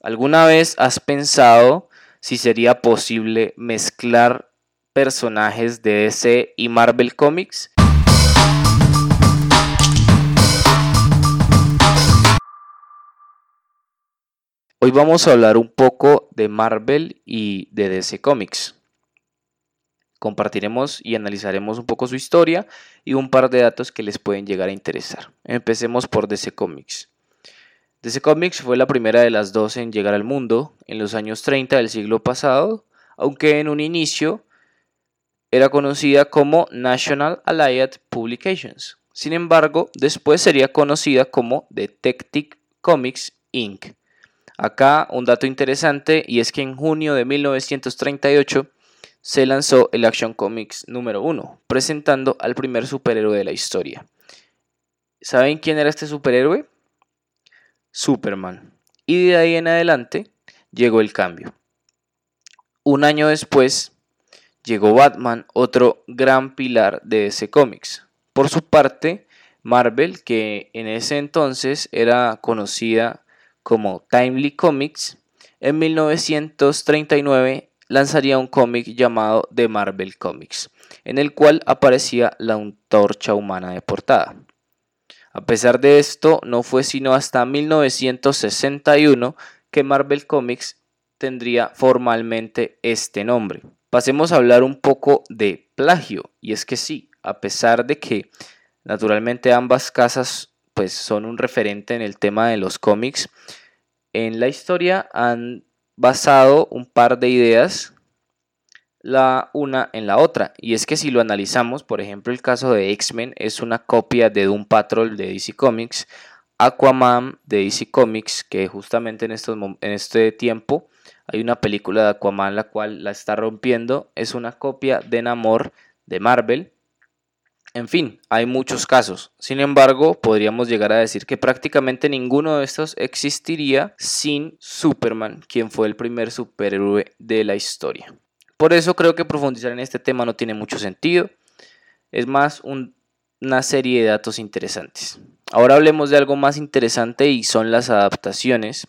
¿Alguna vez has pensado si sería posible mezclar personajes de DC y Marvel Comics? Hoy vamos a hablar un poco de Marvel y de DC Comics. Compartiremos y analizaremos un poco su historia y un par de datos que les pueden llegar a interesar. Empecemos por DC Comics. DC Comics fue la primera de las dos en llegar al mundo en los años 30 del siglo pasado, aunque en un inicio era conocida como National Allied Publications. Sin embargo, después sería conocida como Detective Comics Inc. Acá un dato interesante y es que en junio de 1938 se lanzó el Action Comics número 1, presentando al primer superhéroe de la historia. ¿Saben quién era este superhéroe? Superman. Y de ahí en adelante llegó el cambio. Un año después llegó Batman, otro gran pilar de ese cómics. Por su parte, Marvel, que en ese entonces era conocida como Timely Comics, en 1939 lanzaría un cómic llamado The Marvel Comics, en el cual aparecía la antorcha humana de portada. A pesar de esto, no fue sino hasta 1961 que Marvel Comics tendría formalmente este nombre. Pasemos a hablar un poco de plagio, y es que sí, a pesar de que naturalmente ambas casas pues son un referente en el tema de los cómics, en la historia han basado un par de ideas la una en la otra. Y es que si lo analizamos, por ejemplo, el caso de X-Men es una copia de Doom Patrol de DC Comics, Aquaman de DC Comics, que justamente en, estos, en este tiempo hay una película de Aquaman la cual la está rompiendo, es una copia de Namor de Marvel. En fin, hay muchos casos. Sin embargo, podríamos llegar a decir que prácticamente ninguno de estos existiría sin Superman, quien fue el primer superhéroe de la historia. Por eso creo que profundizar en este tema no tiene mucho sentido. Es más una serie de datos interesantes. Ahora hablemos de algo más interesante y son las adaptaciones.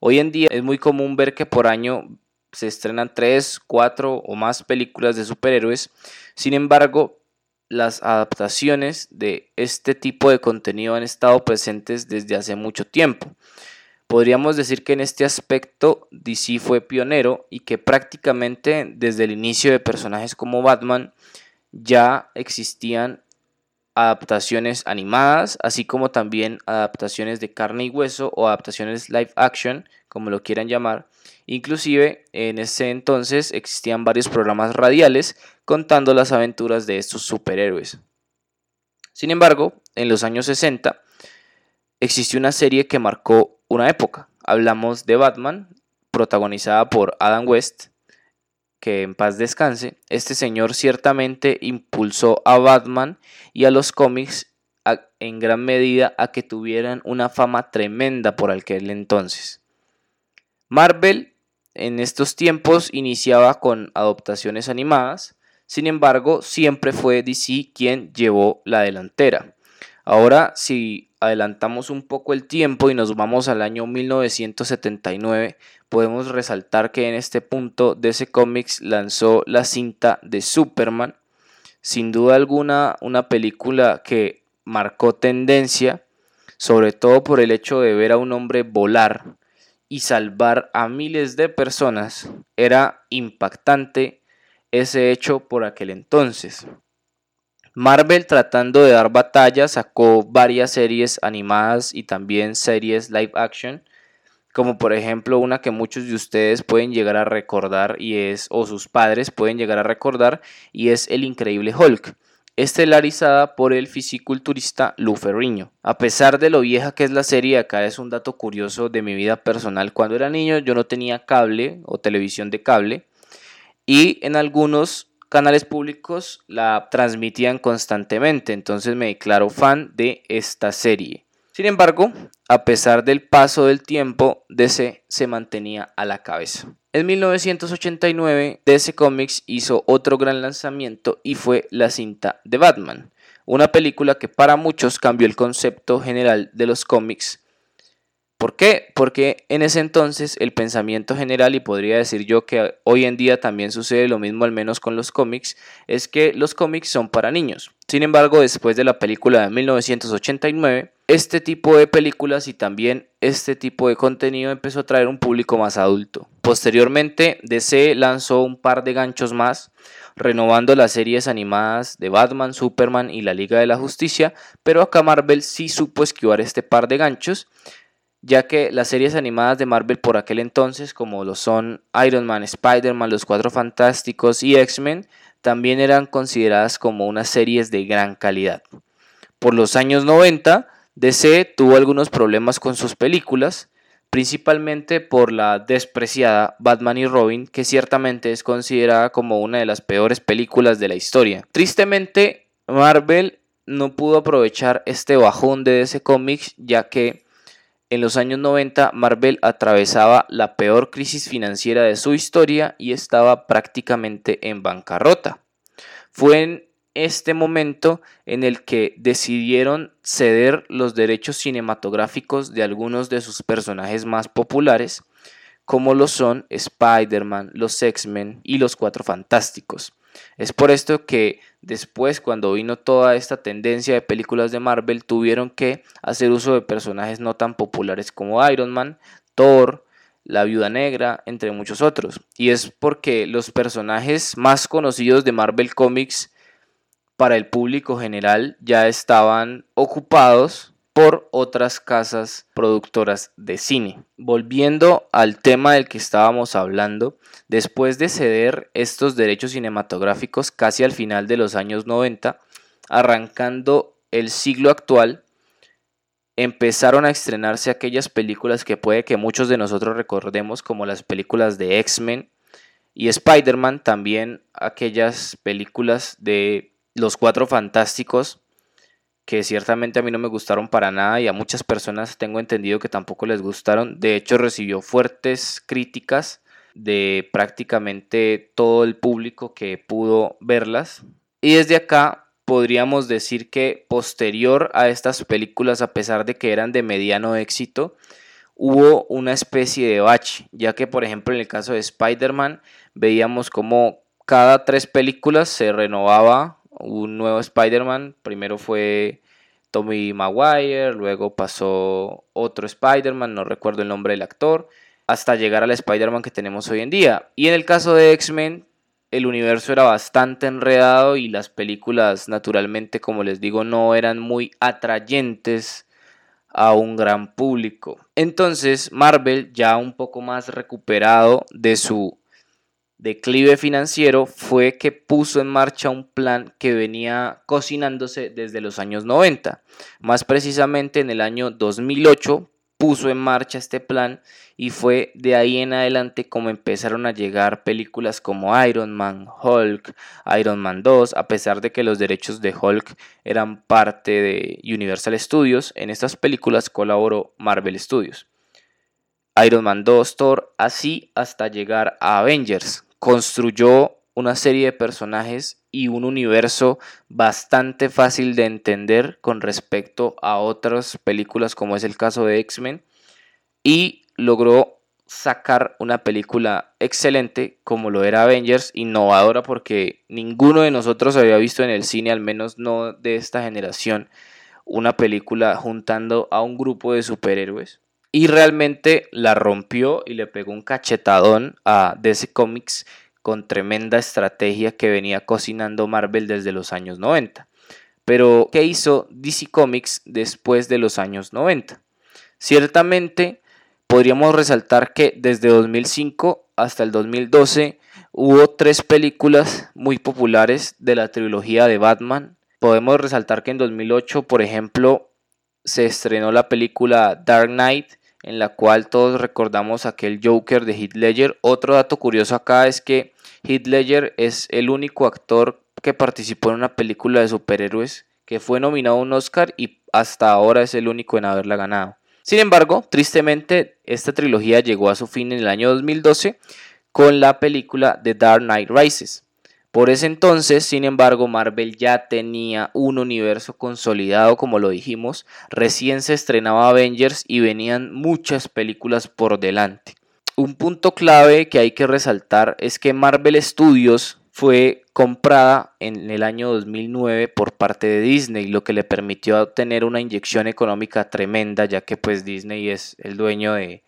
Hoy en día es muy común ver que por año se estrenan 3, 4 o más películas de superhéroes. Sin embargo, las adaptaciones de este tipo de contenido han estado presentes desde hace mucho tiempo. Podríamos decir que en este aspecto DC fue pionero y que prácticamente desde el inicio de personajes como Batman ya existían adaptaciones animadas, así como también adaptaciones de carne y hueso o adaptaciones live action, como lo quieran llamar. Inclusive en ese entonces existían varios programas radiales contando las aventuras de estos superhéroes. Sin embargo, en los años 60 existió una serie que marcó una época. Hablamos de Batman, protagonizada por Adam West, que en paz descanse. Este señor ciertamente impulsó a Batman y a los cómics en gran medida a que tuvieran una fama tremenda por aquel entonces. Marvel en estos tiempos iniciaba con adaptaciones animadas, sin embargo siempre fue DC quien llevó la delantera. Ahora, si adelantamos un poco el tiempo y nos vamos al año 1979, podemos resaltar que en este punto DC Comics lanzó la cinta de Superman, sin duda alguna una película que marcó tendencia, sobre todo por el hecho de ver a un hombre volar y salvar a miles de personas, era impactante ese hecho por aquel entonces. Marvel tratando de dar batalla sacó varias series animadas y también series live action, como por ejemplo una que muchos de ustedes pueden llegar a recordar y es, o sus padres pueden llegar a recordar, y es El Increíble Hulk, estelarizada por el fisiculturista Lou Ferrigno. A pesar de lo vieja que es la serie, acá es un dato curioso de mi vida personal. Cuando era niño yo no tenía cable o televisión de cable, y en algunos canales públicos la transmitían constantemente, entonces me declaro fan de esta serie. Sin embargo, a pesar del paso del tiempo, DC se mantenía a la cabeza. En 1989, DC Comics hizo otro gran lanzamiento y fue la cinta de Batman, una película que para muchos cambió el concepto general de los cómics, ¿Por qué? Porque en ese entonces el pensamiento general, y podría decir yo que hoy en día también sucede lo mismo al menos con los cómics, es que los cómics son para niños. Sin embargo, después de la película de 1989, este tipo de películas y también este tipo de contenido empezó a traer un público más adulto. Posteriormente, DC lanzó un par de ganchos más, renovando las series animadas de Batman, Superman y la Liga de la Justicia, pero acá Marvel sí supo esquivar este par de ganchos ya que las series animadas de Marvel por aquel entonces, como lo son Iron Man, Spider-Man, Los Cuatro Fantásticos y X-Men, también eran consideradas como unas series de gran calidad. Por los años 90, DC tuvo algunos problemas con sus películas, principalmente por la despreciada Batman y Robin, que ciertamente es considerada como una de las peores películas de la historia. Tristemente, Marvel no pudo aprovechar este bajón de DC Comics, ya que en los años 90, Marvel atravesaba la peor crisis financiera de su historia y estaba prácticamente en bancarrota. Fue en este momento en el que decidieron ceder los derechos cinematográficos de algunos de sus personajes más populares, como lo son Spider-Man, los X-Men y los Cuatro Fantásticos. Es por esto que después, cuando vino toda esta tendencia de películas de Marvel, tuvieron que hacer uso de personajes no tan populares como Iron Man, Thor, la Viuda Negra, entre muchos otros. Y es porque los personajes más conocidos de Marvel Comics para el público general ya estaban ocupados por otras casas productoras de cine. Volviendo al tema del que estábamos hablando, después de ceder estos derechos cinematográficos casi al final de los años 90, arrancando el siglo actual, empezaron a estrenarse aquellas películas que puede que muchos de nosotros recordemos como las películas de X-Men y Spider-Man, también aquellas películas de Los Cuatro Fantásticos, que ciertamente a mí no me gustaron para nada y a muchas personas tengo entendido que tampoco les gustaron. De hecho, recibió fuertes críticas de prácticamente todo el público que pudo verlas. Y desde acá podríamos decir que posterior a estas películas, a pesar de que eran de mediano éxito, hubo una especie de bache, ya que por ejemplo en el caso de Spider-Man veíamos como cada tres películas se renovaba un nuevo Spider-Man. Primero fue Tommy Maguire, luego pasó otro Spider-Man, no recuerdo el nombre del actor, hasta llegar al Spider-Man que tenemos hoy en día. Y en el caso de X-Men, el universo era bastante enredado y las películas, naturalmente, como les digo, no eran muy atrayentes a un gran público. Entonces, Marvel, ya un poco más recuperado de su declive financiero fue que puso en marcha un plan que venía cocinándose desde los años 90. Más precisamente en el año 2008 puso en marcha este plan y fue de ahí en adelante como empezaron a llegar películas como Iron Man, Hulk, Iron Man 2, a pesar de que los derechos de Hulk eran parte de Universal Studios, en estas películas colaboró Marvel Studios. Iron Man 2, Thor, así hasta llegar a Avengers, construyó una serie de personajes y un universo bastante fácil de entender con respecto a otras películas como es el caso de X-Men y logró sacar una película excelente como lo era Avengers, innovadora porque ninguno de nosotros había visto en el cine, al menos no de esta generación, una película juntando a un grupo de superhéroes y realmente la rompió y le pegó un cachetadón a DC Comics con tremenda estrategia que venía cocinando Marvel desde los años 90. Pero, ¿qué hizo DC Comics después de los años 90? Ciertamente, podríamos resaltar que desde 2005 hasta el 2012 hubo tres películas muy populares de la trilogía de Batman. Podemos resaltar que en 2008, por ejemplo, se estrenó la película Dark Knight, en la cual todos recordamos aquel Joker de Heath Ledger. Otro dato curioso acá es que Heath Ledger es el único actor que participó en una película de superhéroes que fue nominado a un Oscar y hasta ahora es el único en haberla ganado. Sin embargo, tristemente, esta trilogía llegó a su fin en el año 2012 con la película The Dark Knight Rises. Por ese entonces, sin embargo, Marvel ya tenía un universo consolidado, como lo dijimos, recién se estrenaba Avengers y venían muchas películas por delante. Un punto clave que hay que resaltar es que Marvel Studios fue comprada en el año 2009 por parte de Disney, lo que le permitió obtener una inyección económica tremenda, ya que pues Disney es el dueño de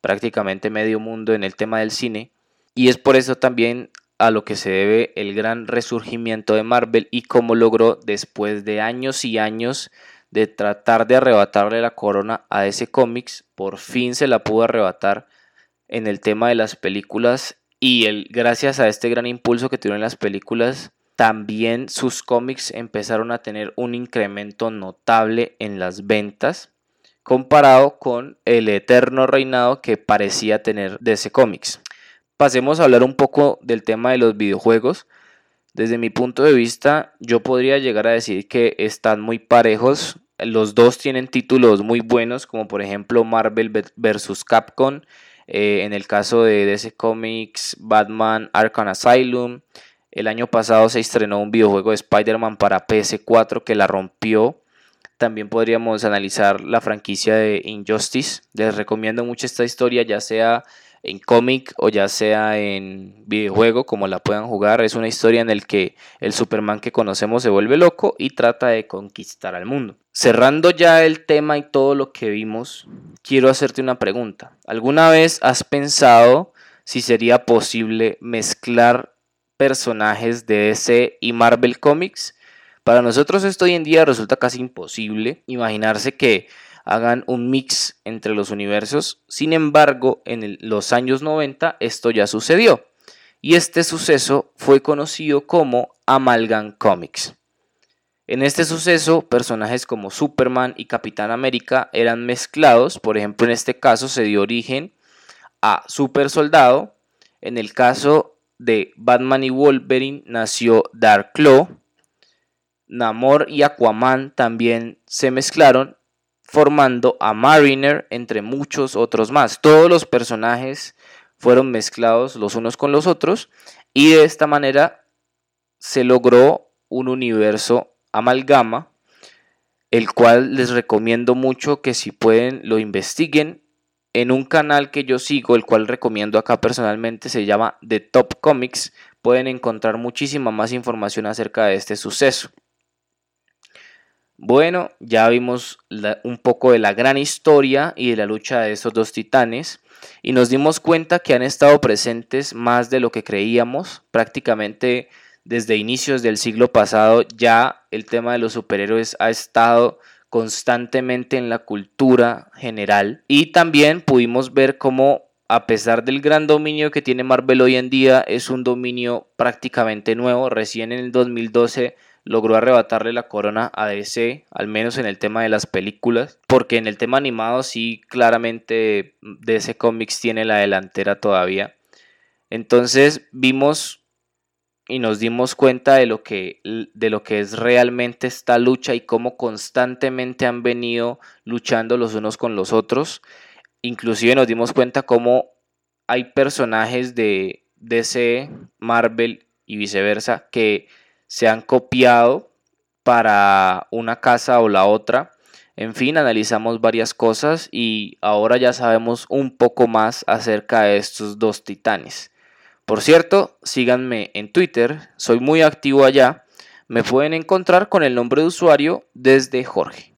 prácticamente medio mundo en el tema del cine. Y es por eso también a lo que se debe el gran resurgimiento de Marvel y cómo logró después de años y años de tratar de arrebatarle la corona a ese cómics, por fin se la pudo arrebatar en el tema de las películas y el, gracias a este gran impulso que tuvieron las películas, también sus cómics empezaron a tener un incremento notable en las ventas comparado con el eterno reinado que parecía tener DC Comics pasemos a hablar un poco del tema de los videojuegos. Desde mi punto de vista, yo podría llegar a decir que están muy parejos. Los dos tienen títulos muy buenos, como por ejemplo Marvel vs. Capcom. Eh, en el caso de DC Comics, Batman Arkham Asylum. El año pasado se estrenó un videojuego de Spider-Man para PS4 que la rompió. También podríamos analizar la franquicia de Injustice. Les recomiendo mucho esta historia, ya sea en cómic o ya sea en videojuego, como la puedan jugar. Es una historia en la que el Superman que conocemos se vuelve loco y trata de conquistar al mundo. Cerrando ya el tema y todo lo que vimos, quiero hacerte una pregunta. ¿Alguna vez has pensado si sería posible mezclar personajes de DC y Marvel Comics? Para nosotros esto hoy en día resulta casi imposible imaginarse que hagan un mix entre los universos. Sin embargo, en los años 90 esto ya sucedió. Y este suceso fue conocido como Amalgam Comics. En este suceso, personajes como Superman y Capitán América eran mezclados. Por ejemplo, en este caso se dio origen a Super Soldado. En el caso de Batman y Wolverine nació Dark Claw. Namor y Aquaman también se mezclaron formando a Mariner entre muchos otros más. Todos los personajes fueron mezclados los unos con los otros y de esta manera se logró un universo amalgama, el cual les recomiendo mucho que si pueden lo investiguen en un canal que yo sigo, el cual recomiendo acá personalmente, se llama The Top Comics. Pueden encontrar muchísima más información acerca de este suceso. Bueno, ya vimos un poco de la gran historia y de la lucha de estos dos titanes y nos dimos cuenta que han estado presentes más de lo que creíamos, prácticamente desde inicios del siglo pasado ya el tema de los superhéroes ha estado constantemente en la cultura general y también pudimos ver cómo a pesar del gran dominio que tiene Marvel hoy en día es un dominio prácticamente nuevo, recién en el 2012 logró arrebatarle la corona a DC, al menos en el tema de las películas, porque en el tema animado sí claramente DC Comics tiene la delantera todavía. Entonces vimos y nos dimos cuenta de lo que, de lo que es realmente esta lucha y cómo constantemente han venido luchando los unos con los otros. Inclusive nos dimos cuenta cómo hay personajes de DC, Marvel y viceversa que se han copiado para una casa o la otra. En fin, analizamos varias cosas y ahora ya sabemos un poco más acerca de estos dos titanes. Por cierto, síganme en Twitter, soy muy activo allá. Me pueden encontrar con el nombre de usuario desde Jorge.